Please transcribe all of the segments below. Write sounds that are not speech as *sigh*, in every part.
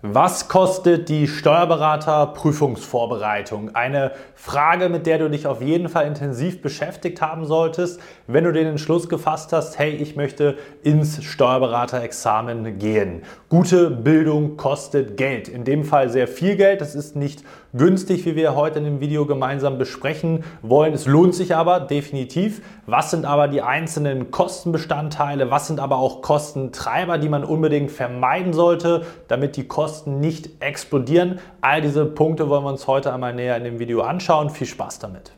Was kostet die Steuerberaterprüfungsvorbereitung? Eine Frage, mit der du dich auf jeden Fall intensiv beschäftigt haben solltest, wenn du den Entschluss gefasst hast, hey, ich möchte ins Steuerberaterexamen gehen. Gute Bildung kostet Geld. In dem Fall sehr viel Geld. Das ist nicht günstig, wie wir heute in dem Video gemeinsam besprechen wollen. Es lohnt sich aber definitiv. Was sind aber die einzelnen Kostenbestandteile? Was sind aber auch Kostentreiber, die man unbedingt vermeiden sollte, damit die Kosten Kosten nicht explodieren. All diese Punkte wollen wir uns heute einmal näher in dem Video anschauen. Viel Spaß damit!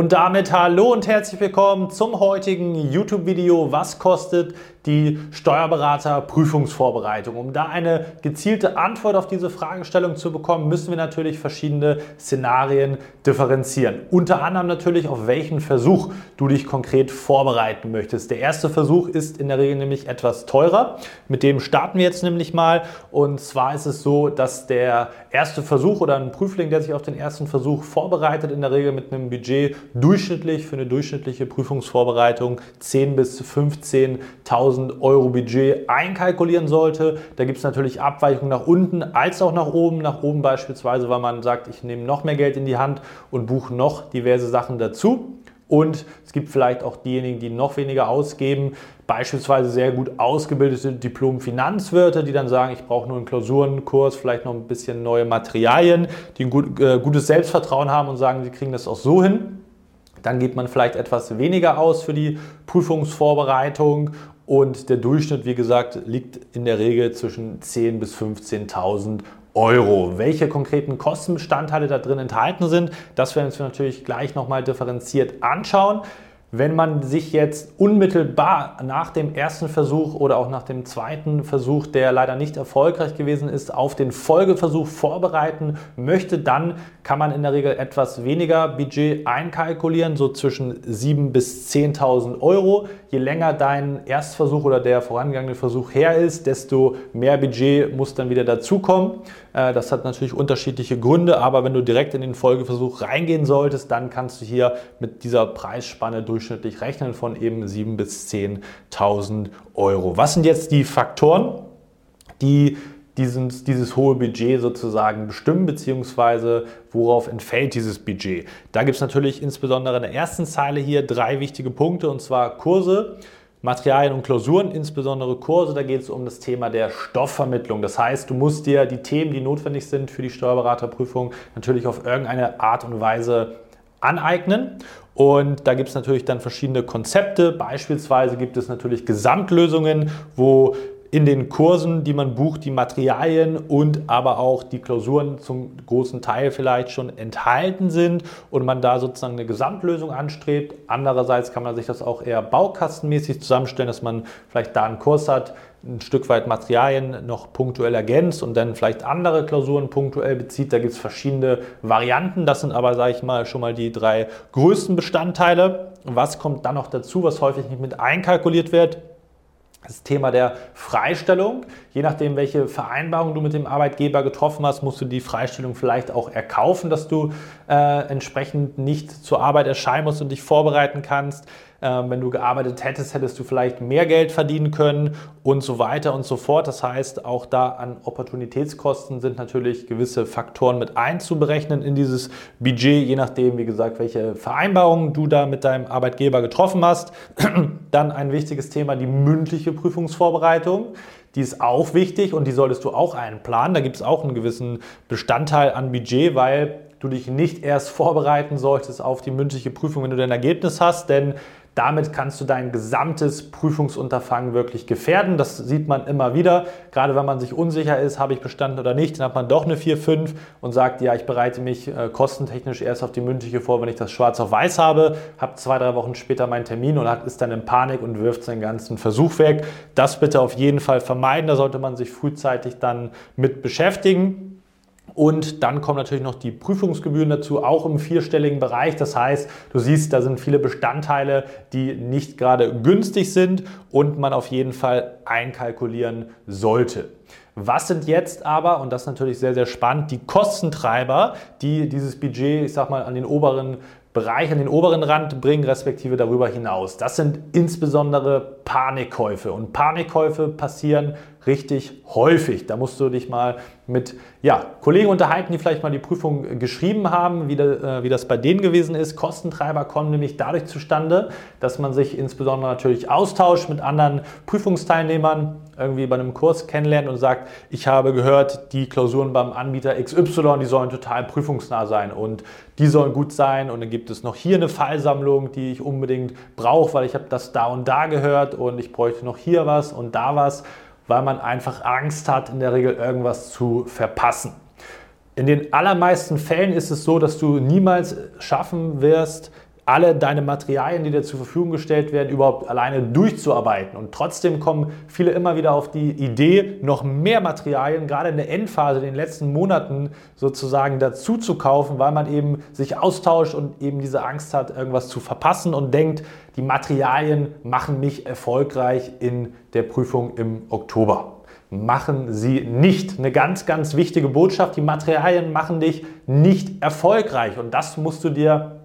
Und damit hallo und herzlich willkommen zum heutigen YouTube-Video Was kostet die Steuerberater-Prüfungsvorbereitung? Um da eine gezielte Antwort auf diese Fragestellung zu bekommen, müssen wir natürlich verschiedene Szenarien differenzieren. Unter anderem natürlich, auf welchen Versuch du dich konkret vorbereiten möchtest. Der erste Versuch ist in der Regel nämlich etwas teurer. Mit dem starten wir jetzt nämlich mal. Und zwar ist es so, dass der erste Versuch oder ein Prüfling, der sich auf den ersten Versuch vorbereitet, in der Regel mit einem Budget durchschnittlich für eine durchschnittliche Prüfungsvorbereitung 10.000 bis 15.000 Euro Budget einkalkulieren sollte. Da gibt es natürlich Abweichungen nach unten als auch nach oben. Nach oben beispielsweise, weil man sagt, ich nehme noch mehr Geld in die Hand und buche noch diverse Sachen dazu. Und es gibt vielleicht auch diejenigen, die noch weniger ausgeben, beispielsweise sehr gut ausgebildete Diplom-Finanzwirte, die dann sagen, ich brauche nur einen Klausurenkurs, vielleicht noch ein bisschen neue Materialien, die ein gut, äh, gutes Selbstvertrauen haben und sagen, sie kriegen das auch so hin. Dann gibt man vielleicht etwas weniger aus für die Prüfungsvorbereitung und der Durchschnitt, wie gesagt, liegt in der Regel zwischen 10.000 bis 15.000 Euro. Welche konkreten Kostenbestandteile da drin enthalten sind, das werden wir natürlich gleich nochmal differenziert anschauen. Wenn man sich jetzt unmittelbar nach dem ersten Versuch oder auch nach dem zweiten Versuch, der leider nicht erfolgreich gewesen ist, auf den Folgeversuch vorbereiten möchte, dann kann man in der Regel etwas weniger Budget einkalkulieren, so zwischen 7.000 bis 10.000 Euro. Je länger dein Erstversuch oder der vorangegangene Versuch her ist, desto mehr Budget muss dann wieder dazukommen. Äh, das hat natürlich unterschiedliche Gründe, aber wenn du direkt in den Folgeversuch reingehen solltest, dann kannst du hier mit dieser Preisspanne durchschnittlich rechnen von eben 7.000 bis 10.000 Euro. Was sind jetzt die Faktoren, die dieses, dieses hohe Budget sozusagen bestimmen, beziehungsweise worauf entfällt dieses Budget? Da gibt es natürlich insbesondere in der ersten Zeile hier drei wichtige Punkte, und zwar Kurse, Materialien und Klausuren, insbesondere Kurse, da geht es um das Thema der Stoffvermittlung. Das heißt, du musst dir die Themen, die notwendig sind für die Steuerberaterprüfung, natürlich auf irgendeine Art und Weise aneignen. Und da gibt es natürlich dann verschiedene Konzepte. Beispielsweise gibt es natürlich Gesamtlösungen, wo in den Kursen, die man bucht, die Materialien und aber auch die Klausuren zum großen Teil vielleicht schon enthalten sind und man da sozusagen eine Gesamtlösung anstrebt. Andererseits kann man sich das auch eher baukastenmäßig zusammenstellen, dass man vielleicht da einen Kurs hat, ein Stück weit Materialien noch punktuell ergänzt und dann vielleicht andere Klausuren punktuell bezieht. Da gibt es verschiedene Varianten. Das sind aber, sage ich mal, schon mal die drei größten Bestandteile. Was kommt dann noch dazu, was häufig nicht mit einkalkuliert wird? Das Thema der Freistellung. Je nachdem, welche Vereinbarung du mit dem Arbeitgeber getroffen hast, musst du die Freistellung vielleicht auch erkaufen, dass du äh, entsprechend nicht zur Arbeit erscheinen musst und dich vorbereiten kannst. Ähm, wenn du gearbeitet hättest, hättest du vielleicht mehr Geld verdienen können und so weiter und so fort. Das heißt, auch da an Opportunitätskosten sind natürlich gewisse Faktoren mit einzuberechnen in dieses Budget, je nachdem, wie gesagt, welche Vereinbarungen du da mit deinem Arbeitgeber getroffen hast. *clears throat* Dann ein wichtiges Thema, die mündliche Prüfungsvorbereitung. Die ist auch wichtig und die solltest du auch einplanen. Da gibt es auch einen gewissen Bestandteil an Budget, weil du dich nicht erst vorbereiten solltest auf die mündliche Prüfung, wenn du dein Ergebnis hast, denn damit kannst du dein gesamtes Prüfungsunterfangen wirklich gefährden. Das sieht man immer wieder. Gerade wenn man sich unsicher ist, habe ich bestanden oder nicht, dann hat man doch eine 4, 5 und sagt, ja, ich bereite mich äh, kostentechnisch erst auf die mündliche vor, wenn ich das schwarz auf weiß habe, habe zwei, drei Wochen später meinen Termin und ist dann in Panik und wirft seinen ganzen Versuch weg. Das bitte auf jeden Fall vermeiden. Da sollte man sich frühzeitig dann mit beschäftigen. Und dann kommen natürlich noch die Prüfungsgebühren dazu, auch im vierstelligen Bereich. Das heißt, du siehst, da sind viele Bestandteile, die nicht gerade günstig sind und man auf jeden Fall einkalkulieren sollte. Was sind jetzt aber, und das ist natürlich sehr, sehr spannend, die Kostentreiber, die dieses Budget, ich sag mal, an den oberen Bereich, an den oberen Rand bringen, respektive darüber hinaus? Das sind insbesondere Panikkäufe. Und Panikkäufe passieren richtig häufig. Da musst du dich mal mit ja, Kollegen unterhalten, die vielleicht mal die Prüfung geschrieben haben, wie, de, äh, wie das bei denen gewesen ist. Kostentreiber kommen nämlich dadurch zustande, dass man sich insbesondere natürlich austauscht mit anderen Prüfungsteilnehmern, irgendwie bei einem Kurs kennenlernt und sagt, ich habe gehört, die Klausuren beim Anbieter XY, die sollen total prüfungsnah sein und die sollen gut sein und dann gibt es noch hier eine Fallsammlung, die ich unbedingt brauche, weil ich habe das da und da gehört und ich bräuchte noch hier was und da was weil man einfach Angst hat, in der Regel irgendwas zu verpassen. In den allermeisten Fällen ist es so, dass du niemals schaffen wirst, alle deine Materialien, die dir zur Verfügung gestellt werden, überhaupt alleine durchzuarbeiten. Und trotzdem kommen viele immer wieder auf die Idee, noch mehr Materialien, gerade in der Endphase, in den letzten Monaten sozusagen dazu zu kaufen, weil man eben sich austauscht und eben diese Angst hat, irgendwas zu verpassen und denkt, die Materialien machen mich erfolgreich in der Prüfung im Oktober machen sie nicht. Eine ganz, ganz wichtige Botschaft, die Materialien machen dich nicht erfolgreich und das musst du dir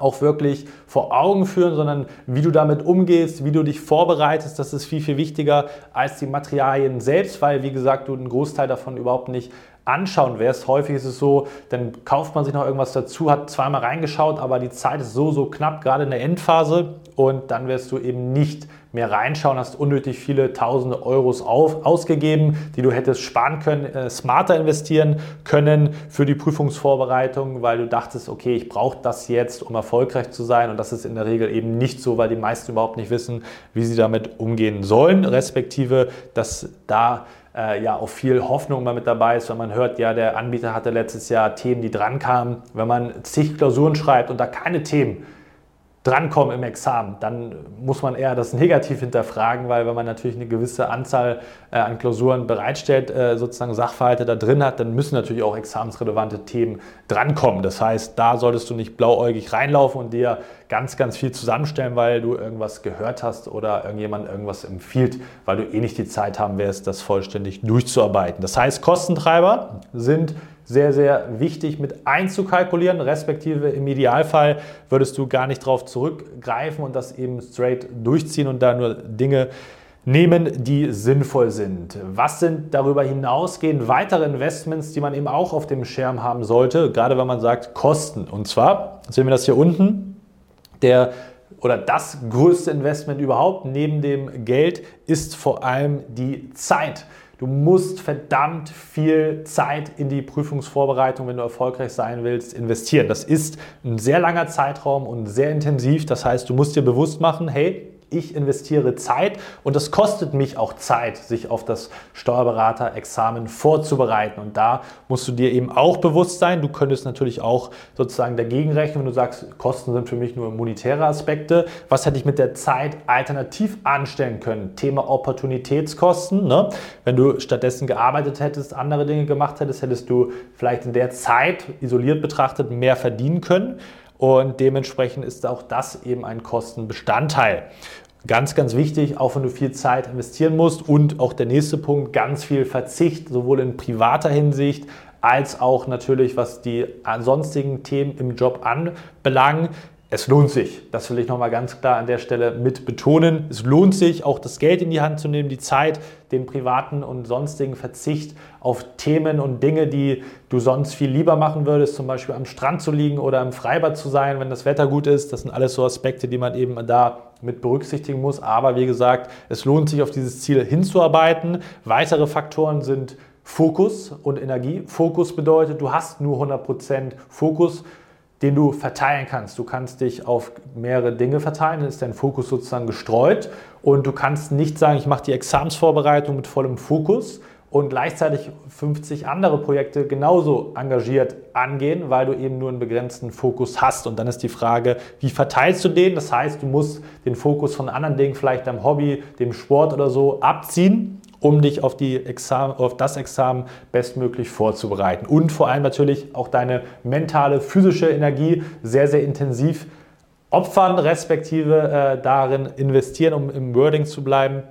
auch wirklich vor Augen führen, sondern wie du damit umgehst, wie du dich vorbereitest, das ist viel, viel wichtiger als die Materialien selbst, weil, wie gesagt, du einen Großteil davon überhaupt nicht anschauen wirst. Häufig ist es so, dann kauft man sich noch irgendwas dazu, hat zweimal reingeschaut, aber die Zeit ist so, so knapp, gerade in der Endphase und dann wirst du eben nicht mehr reinschauen, hast unnötig viele tausende Euros auf, ausgegeben, die du hättest sparen können, äh, smarter investieren können für die Prüfungsvorbereitung, weil du dachtest, okay, ich brauche das jetzt, um erfolgreich zu sein und das ist in der Regel eben nicht so, weil die meisten überhaupt nicht wissen, wie sie damit umgehen sollen, respektive, dass da äh, ja auch viel Hoffnung mal mit dabei ist, wenn man hört, ja, der Anbieter hatte letztes Jahr Themen, die drankamen. Wenn man zig Klausuren schreibt und da keine Themen drankommen im Examen, dann muss man eher das negativ hinterfragen, weil wenn man natürlich eine gewisse Anzahl äh, an Klausuren bereitstellt, äh, sozusagen Sachverhalte da drin hat, dann müssen natürlich auch examensrelevante Themen drankommen. Das heißt, da solltest du nicht blauäugig reinlaufen und dir ganz, ganz viel zusammenstellen, weil du irgendwas gehört hast oder irgendjemand irgendwas empfiehlt, weil du eh nicht die Zeit haben wirst, das vollständig durchzuarbeiten. Das heißt, Kostentreiber sind sehr, sehr wichtig mit einzukalkulieren, respektive im Idealfall würdest du gar nicht darauf zurückgreifen und das eben straight durchziehen und da nur Dinge nehmen, die sinnvoll sind. Was sind darüber hinausgehend weitere Investments, die man eben auch auf dem Schirm haben sollte, gerade wenn man sagt Kosten. Und zwar sehen wir das hier unten, der oder das größte Investment überhaupt neben dem Geld ist vor allem die Zeit. Du musst verdammt viel Zeit in die Prüfungsvorbereitung, wenn du erfolgreich sein willst, investieren. Das ist ein sehr langer Zeitraum und sehr intensiv. Das heißt, du musst dir bewusst machen, hey, ich investiere Zeit und das kostet mich auch Zeit, sich auf das Steuerberater-Examen vorzubereiten. Und da musst du dir eben auch bewusst sein. Du könntest natürlich auch sozusagen dagegen rechnen, wenn du sagst, Kosten sind für mich nur monetäre Aspekte. Was hätte ich mit der Zeit alternativ anstellen können? Thema Opportunitätskosten. Ne? Wenn du stattdessen gearbeitet hättest, andere Dinge gemacht hättest, hättest du vielleicht in der Zeit isoliert betrachtet mehr verdienen können. Und dementsprechend ist auch das eben ein Kostenbestandteil. Ganz, ganz wichtig, auch wenn du viel Zeit investieren musst und auch der nächste Punkt, ganz viel Verzicht, sowohl in privater Hinsicht als auch natürlich, was die sonstigen Themen im Job anbelangen es lohnt sich. Das will ich nochmal ganz klar an der Stelle mit betonen. Es lohnt sich, auch das Geld in die Hand zu nehmen, die Zeit, den privaten und sonstigen Verzicht auf Themen und Dinge, die du sonst viel lieber machen würdest, zum Beispiel am Strand zu liegen oder im Freibad zu sein, wenn das Wetter gut ist. Das sind alles so Aspekte, die man eben da mit berücksichtigen muss. Aber wie gesagt, es lohnt sich, auf dieses Ziel hinzuarbeiten. Weitere Faktoren sind Fokus und Energie. Fokus bedeutet, du hast nur 100% Fokus den du verteilen kannst. Du kannst dich auf mehrere Dinge verteilen, dann ist dein Fokus sozusagen gestreut und du kannst nicht sagen, ich mache die Examsvorbereitung mit vollem Fokus und gleichzeitig 50 andere Projekte genauso engagiert angehen, weil du eben nur einen begrenzten Fokus hast. Und dann ist die Frage, wie verteilst du den? Das heißt, du musst den Fokus von anderen Dingen, vielleicht deinem Hobby, dem Sport oder so, abziehen um dich auf, die Examen, auf das Examen bestmöglich vorzubereiten. Und vor allem natürlich auch deine mentale, physische Energie sehr, sehr intensiv opfern, respektive äh, darin investieren, um im Wording zu bleiben,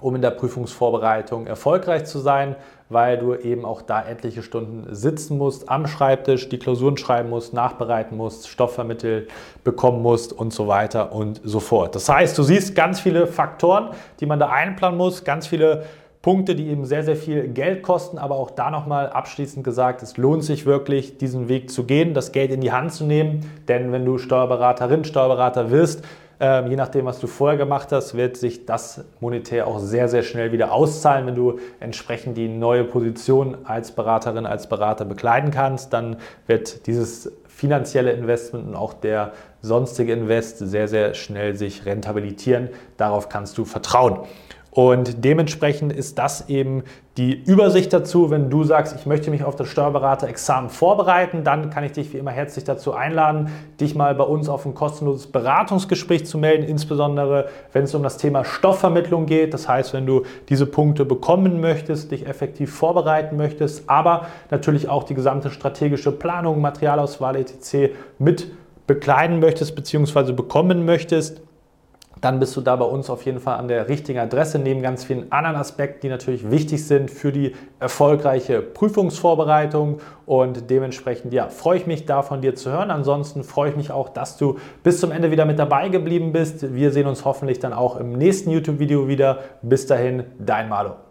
um in der Prüfungsvorbereitung erfolgreich zu sein, weil du eben auch da etliche Stunden sitzen musst, am Schreibtisch, die Klausuren schreiben musst, nachbereiten musst, Stoff vermittelt bekommen musst und so weiter und so fort. Das heißt, du siehst ganz viele Faktoren, die man da einplanen muss, ganz viele Punkte, die eben sehr, sehr viel Geld kosten, aber auch da nochmal abschließend gesagt, es lohnt sich wirklich, diesen Weg zu gehen, das Geld in die Hand zu nehmen, denn wenn du Steuerberaterin, Steuerberater wirst, je nachdem, was du vorher gemacht hast, wird sich das monetär auch sehr, sehr schnell wieder auszahlen. Wenn du entsprechend die neue Position als Beraterin, als Berater bekleiden kannst, dann wird dieses finanzielle Investment und auch der sonstige Invest sehr, sehr schnell sich rentabilitieren. Darauf kannst du vertrauen. Und dementsprechend ist das eben die Übersicht dazu. Wenn du sagst, ich möchte mich auf das Steuerberater-Examen vorbereiten, dann kann ich dich wie immer herzlich dazu einladen, dich mal bei uns auf ein kostenloses Beratungsgespräch zu melden, insbesondere wenn es um das Thema Stoffvermittlung geht. Das heißt, wenn du diese Punkte bekommen möchtest, dich effektiv vorbereiten möchtest, aber natürlich auch die gesamte strategische Planung, Materialauswahl etc. mit bekleiden möchtest bzw. bekommen möchtest, dann bist du da bei uns auf jeden Fall an der richtigen Adresse, neben ganz vielen anderen Aspekten, die natürlich wichtig sind für die erfolgreiche Prüfungsvorbereitung. Und dementsprechend, ja, freue ich mich da von dir zu hören. Ansonsten freue ich mich auch, dass du bis zum Ende wieder mit dabei geblieben bist. Wir sehen uns hoffentlich dann auch im nächsten YouTube-Video wieder. Bis dahin, dein Malo.